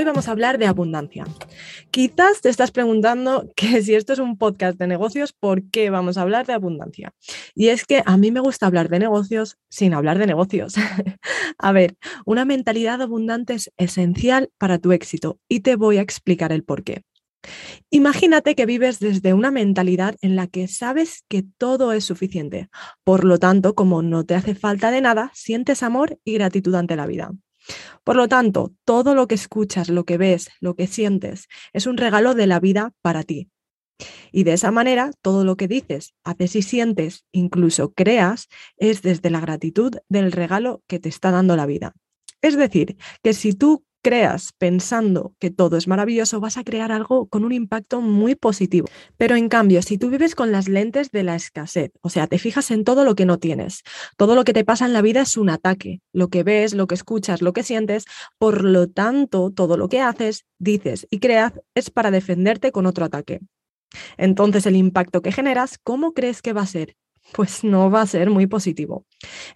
Hoy vamos a hablar de abundancia. Quizás te estás preguntando que si esto es un podcast de negocios, ¿por qué vamos a hablar de abundancia? Y es que a mí me gusta hablar de negocios sin hablar de negocios. a ver, una mentalidad abundante es esencial para tu éxito y te voy a explicar el por qué. Imagínate que vives desde una mentalidad en la que sabes que todo es suficiente. Por lo tanto, como no te hace falta de nada, sientes amor y gratitud ante la vida. Por lo tanto, todo lo que escuchas, lo que ves, lo que sientes, es un regalo de la vida para ti. Y de esa manera, todo lo que dices, haces y sientes, incluso creas, es desde la gratitud del regalo que te está dando la vida. Es decir, que si tú creas pensando que todo es maravilloso, vas a crear algo con un impacto muy positivo. Pero en cambio, si tú vives con las lentes de la escasez, o sea, te fijas en todo lo que no tienes, todo lo que te pasa en la vida es un ataque, lo que ves, lo que escuchas, lo que sientes, por lo tanto, todo lo que haces, dices y creas es para defenderte con otro ataque. Entonces, el impacto que generas, ¿cómo crees que va a ser? Pues no va a ser muy positivo.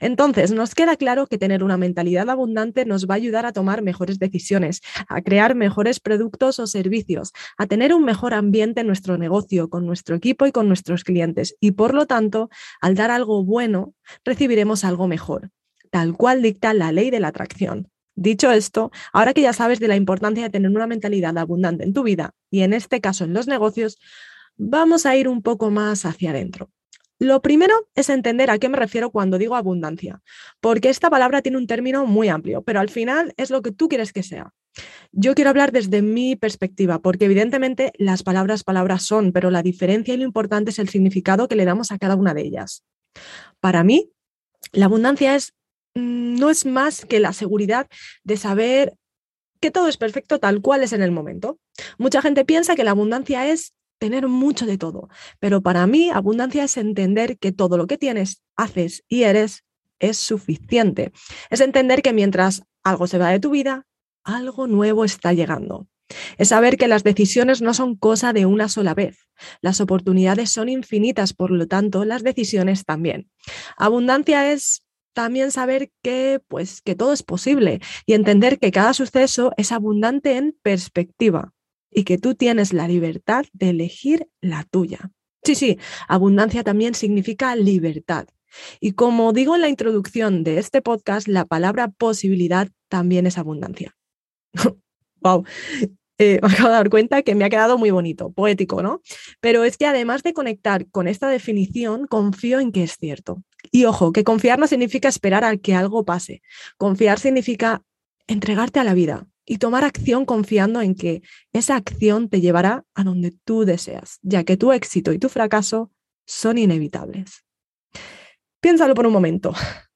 Entonces, nos queda claro que tener una mentalidad abundante nos va a ayudar a tomar mejores decisiones, a crear mejores productos o servicios, a tener un mejor ambiente en nuestro negocio, con nuestro equipo y con nuestros clientes. Y por lo tanto, al dar algo bueno, recibiremos algo mejor, tal cual dicta la ley de la atracción. Dicho esto, ahora que ya sabes de la importancia de tener una mentalidad abundante en tu vida y en este caso en los negocios, vamos a ir un poco más hacia adentro. Lo primero es entender a qué me refiero cuando digo abundancia, porque esta palabra tiene un término muy amplio, pero al final es lo que tú quieres que sea. Yo quiero hablar desde mi perspectiva, porque evidentemente las palabras palabras son, pero la diferencia y lo importante es el significado que le damos a cada una de ellas. Para mí, la abundancia es mm, no es más que la seguridad de saber que todo es perfecto tal cual es en el momento. Mucha gente piensa que la abundancia es tener mucho de todo. Pero para mí, abundancia es entender que todo lo que tienes, haces y eres es suficiente. Es entender que mientras algo se va de tu vida, algo nuevo está llegando. Es saber que las decisiones no son cosa de una sola vez. Las oportunidades son infinitas, por lo tanto, las decisiones también. Abundancia es también saber que pues que todo es posible y entender que cada suceso es abundante en perspectiva y que tú tienes la libertad de elegir la tuya. Sí, sí, abundancia también significa libertad. Y como digo en la introducción de este podcast, la palabra posibilidad también es abundancia. wow. Eh, me acabo de dar cuenta que me ha quedado muy bonito, poético, ¿no? Pero es que además de conectar con esta definición, confío en que es cierto. Y ojo, que confiar no significa esperar a que algo pase. Confiar significa entregarte a la vida, y tomar acción confiando en que esa acción te llevará a donde tú deseas, ya que tu éxito y tu fracaso son inevitables. Piénsalo por un momento.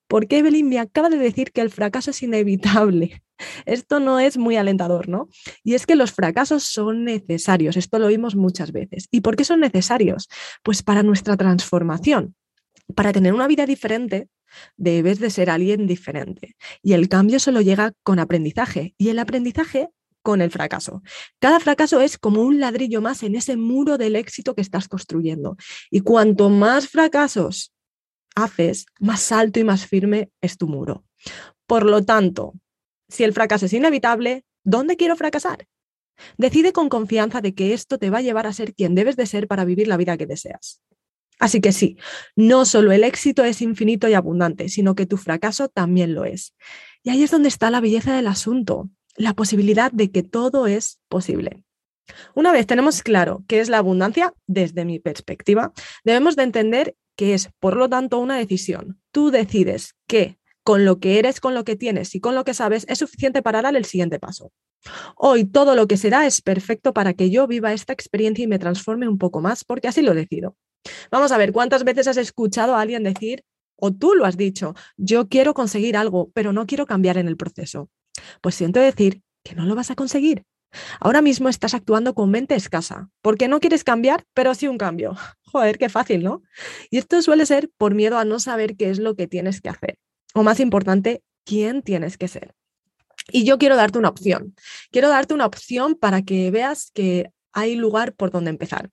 ¿Por qué Evelyn me acaba de decir que el fracaso es inevitable? Esto no es muy alentador, ¿no? Y es que los fracasos son necesarios, esto lo oímos muchas veces. ¿Y por qué son necesarios? Pues para nuestra transformación. Para tener una vida diferente, debes de ser alguien diferente. Y el cambio solo llega con aprendizaje y el aprendizaje con el fracaso. Cada fracaso es como un ladrillo más en ese muro del éxito que estás construyendo. Y cuanto más fracasos haces, más alto y más firme es tu muro. Por lo tanto, si el fracaso es inevitable, ¿dónde quiero fracasar? Decide con confianza de que esto te va a llevar a ser quien debes de ser para vivir la vida que deseas. Así que sí, no solo el éxito es infinito y abundante, sino que tu fracaso también lo es. Y ahí es donde está la belleza del asunto, la posibilidad de que todo es posible. Una vez tenemos claro qué es la abundancia, desde mi perspectiva, debemos de entender que es, por lo tanto, una decisión. Tú decides que con lo que eres, con lo que tienes y con lo que sabes es suficiente para dar el siguiente paso. Hoy todo lo que será es perfecto para que yo viva esta experiencia y me transforme un poco más, porque así lo decido. Vamos a ver, ¿cuántas veces has escuchado a alguien decir, o tú lo has dicho, yo quiero conseguir algo, pero no quiero cambiar en el proceso? Pues siento decir que no lo vas a conseguir. Ahora mismo estás actuando con mente escasa, porque no quieres cambiar, pero sí un cambio. Joder, qué fácil, ¿no? Y esto suele ser por miedo a no saber qué es lo que tienes que hacer. O más importante, quién tienes que ser. Y yo quiero darte una opción. Quiero darte una opción para que veas que hay lugar por donde empezar.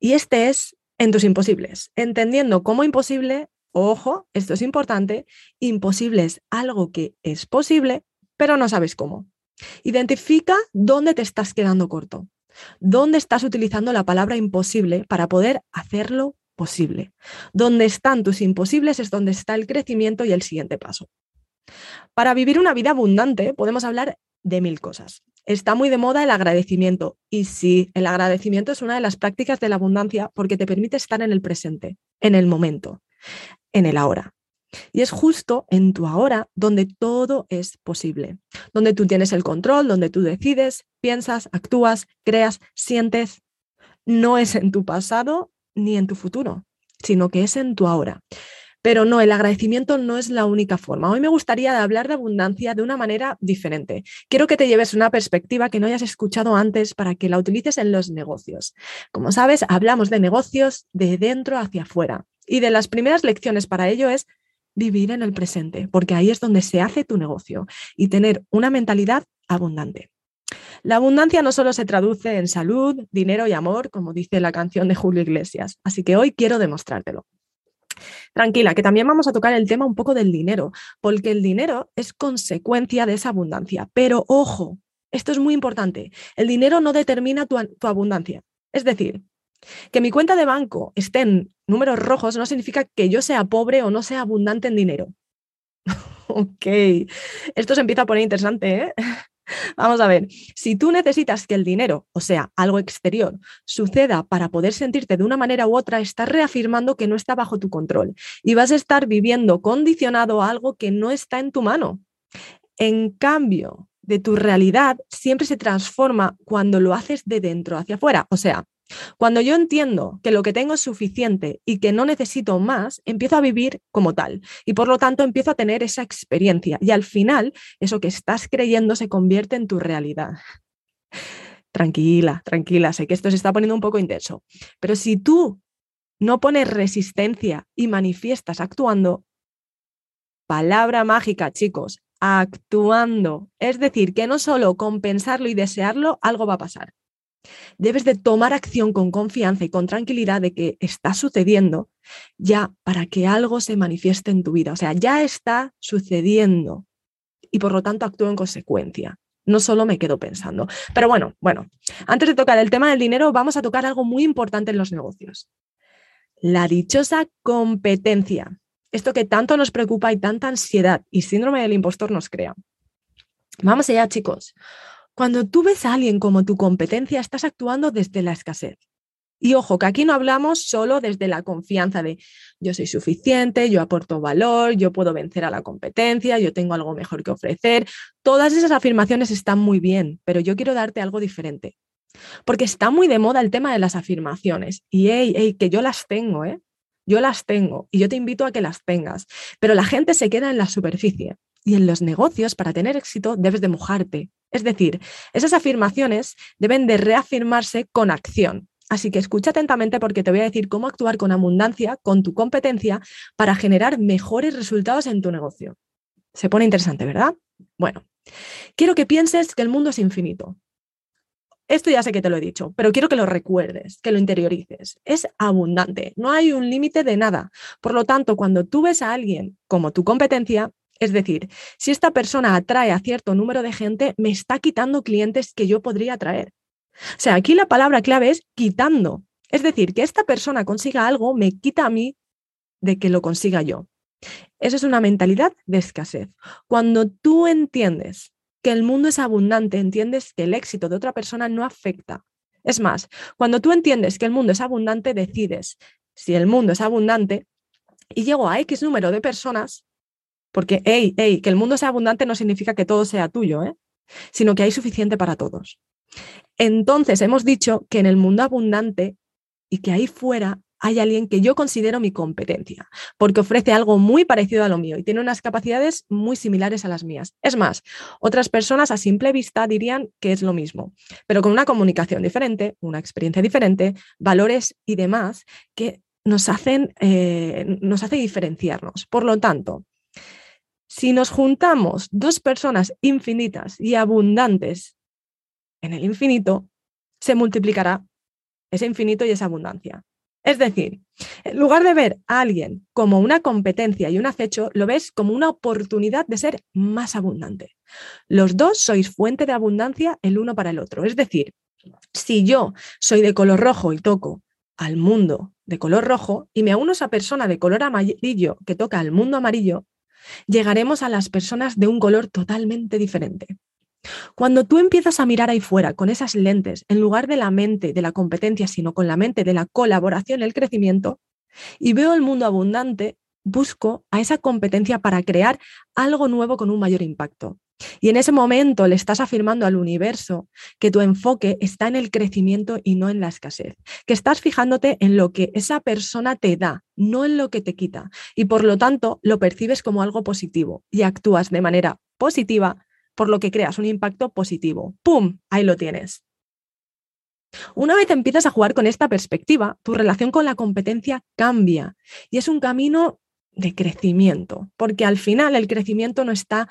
Y este es en tus imposibles, entendiendo cómo imposible, ojo, esto es importante, imposible es algo que es posible, pero no sabes cómo. Identifica dónde te estás quedando corto, dónde estás utilizando la palabra imposible para poder hacerlo posible. Donde están tus imposibles es donde está el crecimiento y el siguiente paso. Para vivir una vida abundante podemos hablar de mil cosas. Está muy de moda el agradecimiento y sí, el agradecimiento es una de las prácticas de la abundancia porque te permite estar en el presente, en el momento, en el ahora. Y es justo en tu ahora donde todo es posible, donde tú tienes el control, donde tú decides, piensas, actúas, creas, sientes. No es en tu pasado ni en tu futuro, sino que es en tu ahora. Pero no, el agradecimiento no es la única forma. Hoy me gustaría hablar de abundancia de una manera diferente. Quiero que te lleves una perspectiva que no hayas escuchado antes para que la utilices en los negocios. Como sabes, hablamos de negocios de dentro hacia afuera. Y de las primeras lecciones para ello es vivir en el presente, porque ahí es donde se hace tu negocio y tener una mentalidad abundante. La abundancia no solo se traduce en salud, dinero y amor, como dice la canción de Julio Iglesias, así que hoy quiero demostrártelo. Tranquila, que también vamos a tocar el tema un poco del dinero, porque el dinero es consecuencia de esa abundancia. Pero ojo, esto es muy importante, el dinero no determina tu, abundancia. Es decir, que mi cuenta de banco esté en números rojos no significa que yo sea pobre o no sea abundante en dinero. ok, esto se empieza a poner interesante, ¿eh? Vamos a ver, si tú necesitas que el dinero, o sea, algo exterior, suceda para poder sentirte de una manera u otra, estás reafirmando que no está bajo tu control y vas a estar viviendo condicionado a algo que no está en tu mano. En cambio, de tu realidad siempre se transforma cuando lo haces de dentro hacia afuera. O sea, cuando yo entiendo que lo que tengo es suficiente y que no necesito más, empiezo a vivir como tal y por lo tanto empiezo a tener esa experiencia y al final eso que estás creyendo se convierte en tu realidad. Tranquila, tranquila, sé que esto se está poniendo un poco intenso, pero si tú no pones resistencia y manifiestas actuando, palabra mágica, chicos, actuando, es decir, que no solo con pensarlo y desearlo, algo va a pasar debes de tomar acción con confianza y con tranquilidad de que está sucediendo ya para que algo se manifieste en tu vida. O sea, ya está sucediendo y por lo tanto actúo en consecuencia. No solo me quedo pensando. Pero bueno, bueno, antes de tocar el tema del dinero, vamos a tocar algo muy importante en los negocios. La dichosa competencia. Esto que tanto nos preocupa y tanta ansiedad y síndrome del impostor nos crea. Vamos allá, chicos. Cuando tú ves a alguien como tu competencia, estás actuando desde la escasez. Y ojo, que aquí no hablamos solo desde la confianza de yo soy suficiente, yo aporto valor, yo puedo vencer a la competencia, yo tengo algo mejor que ofrecer. Todas esas afirmaciones están muy bien, pero yo quiero darte algo diferente. Porque está muy de moda el tema de las afirmaciones. Y hey, hey, que yo las tengo, ¿eh? Yo las tengo y yo te invito a que las tengas. Pero la gente se queda en la superficie. Y en los negocios, para tener éxito, debes de mojarte. Es decir, esas afirmaciones deben de reafirmarse con acción. Así que escucha atentamente porque te voy a decir cómo actuar con abundancia, con tu competencia, para generar mejores resultados en tu negocio. Se pone interesante, ¿verdad? Bueno, quiero que pienses que el mundo es infinito. Esto ya sé que te lo he dicho, pero quiero que lo recuerdes, que lo interiorices. Es abundante, no hay un límite de nada. Por lo tanto, cuando tú ves a alguien como tu competencia, es decir, si esta persona atrae a cierto número de gente, me está quitando clientes que yo podría atraer. O sea, aquí la palabra clave es quitando. Es decir, que esta persona consiga algo me quita a mí de que lo consiga yo. Eso es una mentalidad de escasez. Cuando tú entiendes que el mundo es abundante, entiendes que el éxito de otra persona no afecta Es más, cuando tú entiendes que el mundo es abundante, decides si el mundo es abundante y llego a X número de personas, porque, hey, hey, que el mundo sea abundante no significa que todo sea tuyo, ¿eh? sino que hay suficiente para todos. Entonces, hemos dicho que en el mundo abundante y que ahí fuera hay alguien que yo considero mi competencia, porque ofrece algo muy parecido a lo mío y tiene unas capacidades muy similares a las mías. Es más, otras personas a simple vista dirían que es lo mismo, pero con una comunicación diferente, una experiencia diferente, valores y demás que nos hacen, eh, nos hace diferenciarnos. Por lo tanto, si nos juntamos dos personas infinitas y abundantes en el infinito, se multiplicará ese infinito y esa abundancia. Es decir, en lugar de ver a alguien como una competencia y un acecho, lo ves como una oportunidad de ser más abundante. Los dos sois fuente de abundancia el uno para el otro. Es decir, si yo soy de color rojo y toco al mundo de color rojo y me uno a esa persona de color amarillo que toca al mundo amarillo, llegaremos a las personas de un color totalmente diferente. Cuando tú empiezas a mirar ahí fuera con esas lentes, en lugar de la mente de la competencia, sino con la mente de la colaboración, el crecimiento, y veo el mundo abundante, busco a esa competencia para crear algo nuevo con un mayor impacto. Y en ese momento le estás afirmando al universo que tu enfoque está en el crecimiento y no en la escasez, que estás fijándote en lo que esa persona te da, no en lo que te quita. Y por lo tanto lo percibes como algo positivo y actúas de manera positiva por lo que creas un impacto positivo. ¡Pum! Ahí lo tienes. Una vez empiezas a jugar con esta perspectiva, tu relación con la competencia cambia y es un camino de crecimiento, porque al final el crecimiento no está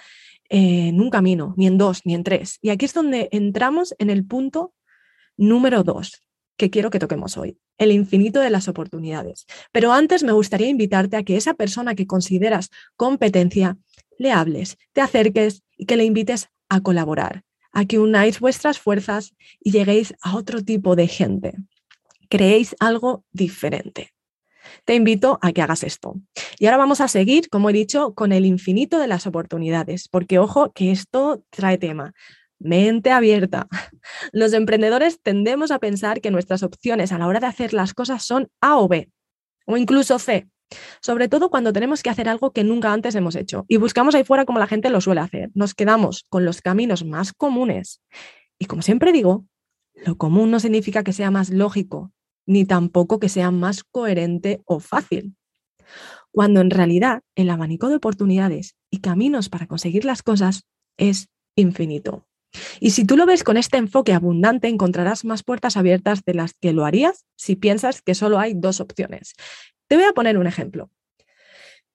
en un camino, ni en dos, ni en tres. Y aquí es donde entramos en el punto número dos que quiero que toquemos hoy, el infinito de las oportunidades. Pero antes me gustaría invitarte a que esa persona que consideras competencia le hables, te acerques y que le invites a colaborar, a que unáis vuestras fuerzas y lleguéis a otro tipo de gente. Creéis algo diferente. Te invito a que hagas esto. Y ahora vamos a seguir, como he dicho, con el infinito de las oportunidades, porque ojo que esto trae tema. Mente abierta. Los emprendedores tendemos a pensar que nuestras opciones a la hora de hacer las cosas son A o B, o incluso C, sobre todo cuando tenemos que hacer algo que nunca antes hemos hecho y buscamos ahí fuera como la gente lo suele hacer. Nos quedamos con los caminos más comunes. Y como siempre digo, lo común no significa que sea más lógico, ni tampoco que sea más coherente o fácil. Cuando en realidad el abanico de oportunidades y caminos para conseguir las cosas es infinito. Y si tú lo ves con este enfoque abundante, encontrarás más puertas abiertas de las que lo harías si piensas que solo hay dos opciones. Te voy a poner un ejemplo.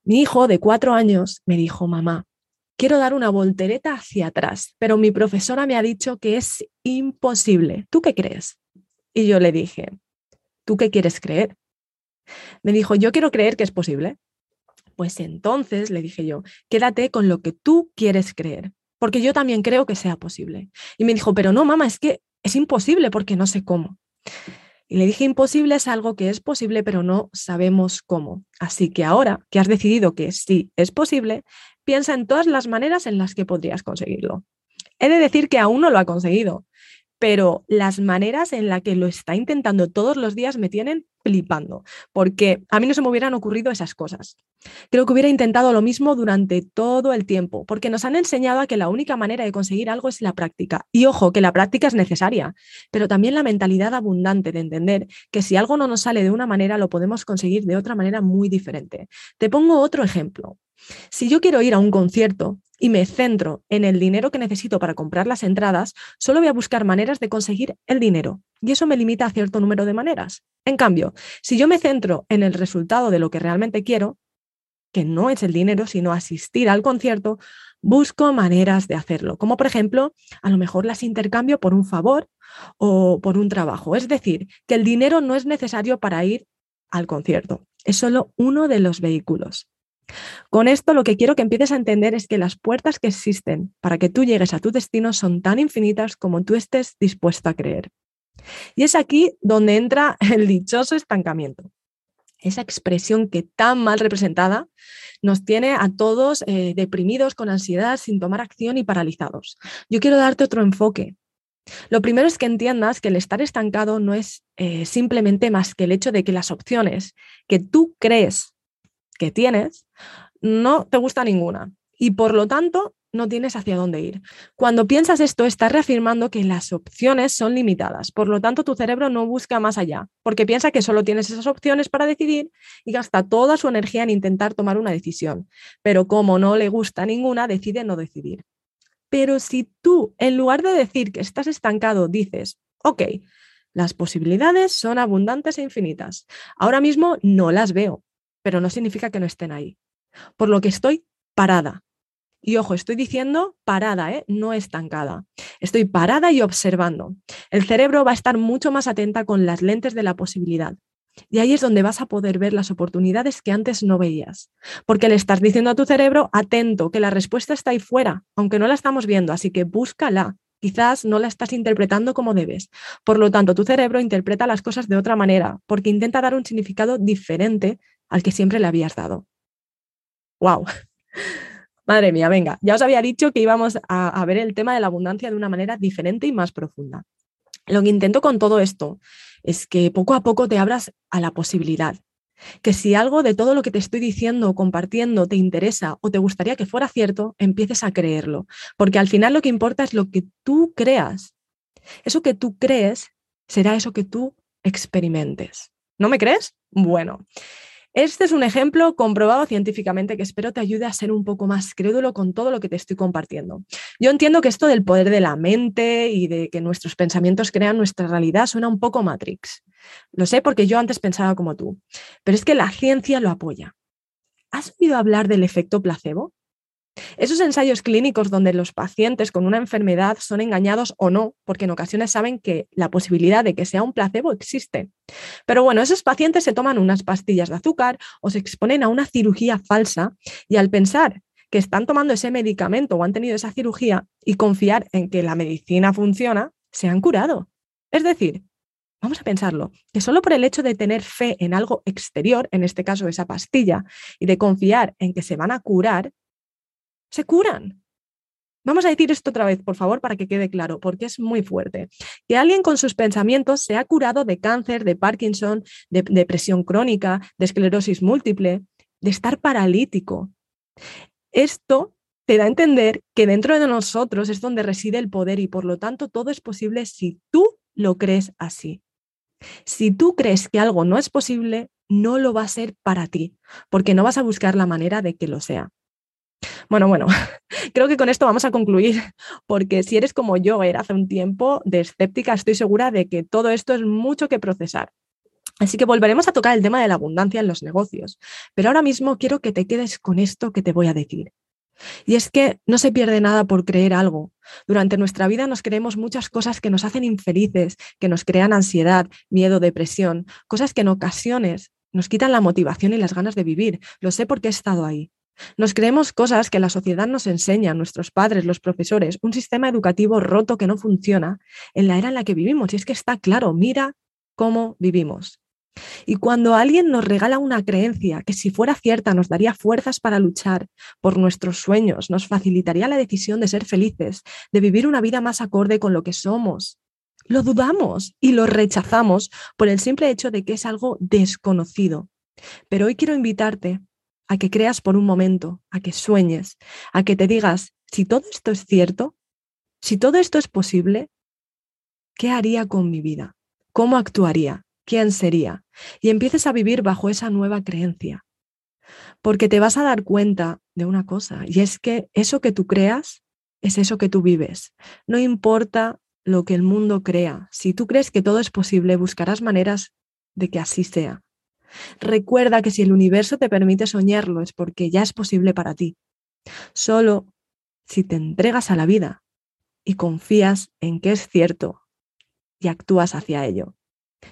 Mi hijo de cuatro años me dijo, mamá, quiero dar una voltereta hacia atrás, pero mi profesora me ha dicho que es imposible. ¿Tú qué crees? Y yo le dije, ¿tú qué quieres creer? Me dijo, yo quiero creer que es posible. Pues entonces, le dije yo, quédate con lo que tú quieres creer, porque yo también creo que sea posible. Y me dijo, pero no, mamá, es que es imposible porque no sé cómo. Y le dije, imposible es algo que es posible, pero no sabemos cómo. Así que ahora que has decidido que sí es posible, piensa en todas las maneras en las que podrías conseguirlo. He de decir que aún no lo ha conseguido, pero las maneras en las que lo está intentando todos los días me tienen flipando, porque a mí no se me hubieran ocurrido esas cosas. Creo que hubiera intentado lo mismo durante todo el tiempo, porque nos han enseñado a que la única manera de conseguir algo es la práctica. Y ojo, que la práctica es necesaria, pero también la mentalidad abundante de entender que si algo no nos sale de una manera, lo podemos conseguir de otra manera muy diferente. Te pongo otro ejemplo. Si yo quiero ir a un concierto y me centro en el dinero que necesito para comprar las entradas, solo voy a buscar maneras de conseguir el dinero y eso me limita a cierto número de maneras. En cambio, si yo me centro en el resultado de lo que realmente quiero, que no es el dinero, sino asistir al concierto, busco maneras de hacerlo, como por ejemplo, a lo mejor las intercambio por un favor o por un trabajo. Es decir, que el dinero no es necesario para ir al concierto, es solo uno de los vehículos. Con esto lo que quiero que empieces a entender es que las puertas que existen para que tú llegues a tu destino son tan infinitas como tú estés dispuesto a creer. Y es aquí donde entra el dichoso estancamiento. Esa expresión que tan mal representada nos tiene a todos eh, deprimidos, con ansiedad, sin tomar acción y paralizados. Yo quiero darte otro enfoque. Lo primero es que entiendas que el estar estancado no es eh, simplemente más que el hecho de que las opciones que tú crees que tienes no te gusta ninguna y por lo tanto no tienes hacia dónde ir. Cuando piensas esto, estás reafirmando que las opciones son limitadas. Por lo tanto, tu cerebro no busca más allá, porque piensa que solo tienes esas opciones para decidir y gasta toda su energía en intentar tomar una decisión. Pero como no le gusta ninguna, decide no decidir. Pero si tú, en lugar de decir que estás estancado, dices, ok, las posibilidades son abundantes e infinitas. Ahora mismo no las veo, pero no significa que no estén ahí. Por lo que estoy parada, y ojo, estoy diciendo parada, ¿eh? no estancada. Estoy parada y observando. El cerebro va a estar mucho más atenta con las lentes de la posibilidad. Y ahí es donde vas a poder ver las oportunidades que antes no veías. Porque le estás diciendo a tu cerebro, atento, que la respuesta está ahí fuera, aunque no la estamos viendo, así que búscala. Quizás no la estás interpretando como debes. Por lo tanto, tu cerebro interpreta las cosas de otra manera, porque intenta dar un significado diferente al que siempre le habías dado. ¡Wow! Madre mía, venga, ya os había dicho que íbamos a, ver el tema de la abundancia de una manera diferente y más profunda. Lo que intento con todo esto es que poco a poco te abras a la posibilidad. Que si algo de todo lo que te estoy diciendo o compartiendo te interesa o te gustaría que fuera cierto, empieces a creerlo. Porque al final lo que importa es lo que tú creas. Eso que tú crees será eso que tú experimentes. ¿No me crees? Bueno, este es un ejemplo comprobado científicamente que espero te ayude a ser un poco más crédulo con todo lo que te estoy compartiendo. Yo entiendo que esto del poder de la mente y de que nuestros pensamientos crean nuestra realidad suena un poco Matrix. Lo sé porque yo antes pensaba como tú, pero es que la ciencia lo apoya. ¿Has oído hablar del efecto placebo? Esos ensayos clínicos donde los pacientes con una enfermedad son engañados o no, porque en ocasiones saben que la posibilidad de que sea un placebo existe. Pero bueno, esos pacientes se toman unas pastillas de azúcar o se exponen a una cirugía falsa y al pensar que están tomando ese medicamento o han tenido esa cirugía y confiar en que la medicina funciona, se han curado. Es decir, vamos a pensarlo, que solo por el hecho de tener fe en algo exterior, en este caso esa pastilla, y de confiar en que se van a curar, se curan. Vamos a decir esto otra vez, por favor, para que quede claro, porque es muy fuerte. Que alguien con sus pensamientos se ha curado de cáncer, de Parkinson, de depresión crónica, de esclerosis múltiple, de estar paralítico. Esto te da a entender que dentro de nosotros es donde reside el poder y por lo tanto todo es posible si tú lo crees así. Si tú crees que algo no es posible, no lo va a ser para ti, porque no vas a buscar la manera de que lo sea. Bueno, bueno, creo que con esto vamos a concluir, porque si eres como yo era hace un tiempo de escéptica, estoy segura de que todo esto es mucho que procesar. Así que volveremos a tocar el tema de la abundancia en los negocios, pero ahora mismo quiero que te quedes con esto que te voy a decir. Y es que no se pierde nada por creer algo. Durante nuestra vida nos creemos muchas cosas que nos hacen infelices, que nos crean ansiedad, miedo, depresión, cosas que en ocasiones nos quitan la motivación y las ganas de vivir. Lo sé porque he estado ahí. Nos creemos cosas que la sociedad nos enseña, nuestros padres, los profesores, un sistema educativo roto que no funciona en la era en la que vivimos. Y es que está claro, mira cómo vivimos. Y cuando alguien nos regala una creencia que si fuera cierta nos daría fuerzas para luchar por nuestros sueños, nos facilitaría la decisión de ser felices, de vivir una vida más acorde con lo que somos, lo dudamos y lo rechazamos por el simple hecho de que es algo desconocido. Pero hoy quiero invitarte a que creas por un momento, a que sueñes, a que te digas, si todo esto es cierto, si todo esto es posible, ¿qué haría con mi vida? ¿Cómo actuaría? ¿Quién sería? Y empieces a vivir bajo esa nueva creencia. Porque te vas a dar cuenta de una cosa, y es que eso que tú creas es eso que tú vives. No importa lo que el mundo crea. Si tú crees que todo es posible, buscarás maneras de que así sea. Recuerda que si el universo te permite soñarlo es porque ya es posible para ti. Solo si te entregas a la vida y confías en que es cierto y actúas hacia ello.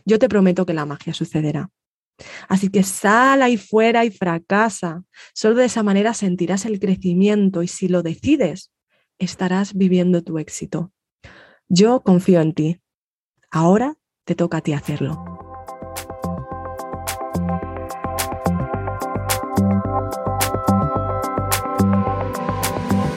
Yo te prometo que la magia sucederá. Así que sal ahí fuera y fracasa. Solo de esa manera sentirás el crecimiento y si lo decides, estarás viviendo tu éxito. Yo confío en ti. Ahora te toca a ti hacerlo.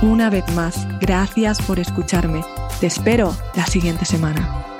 Una vez más, gracias por escucharme. Te espero la siguiente semana.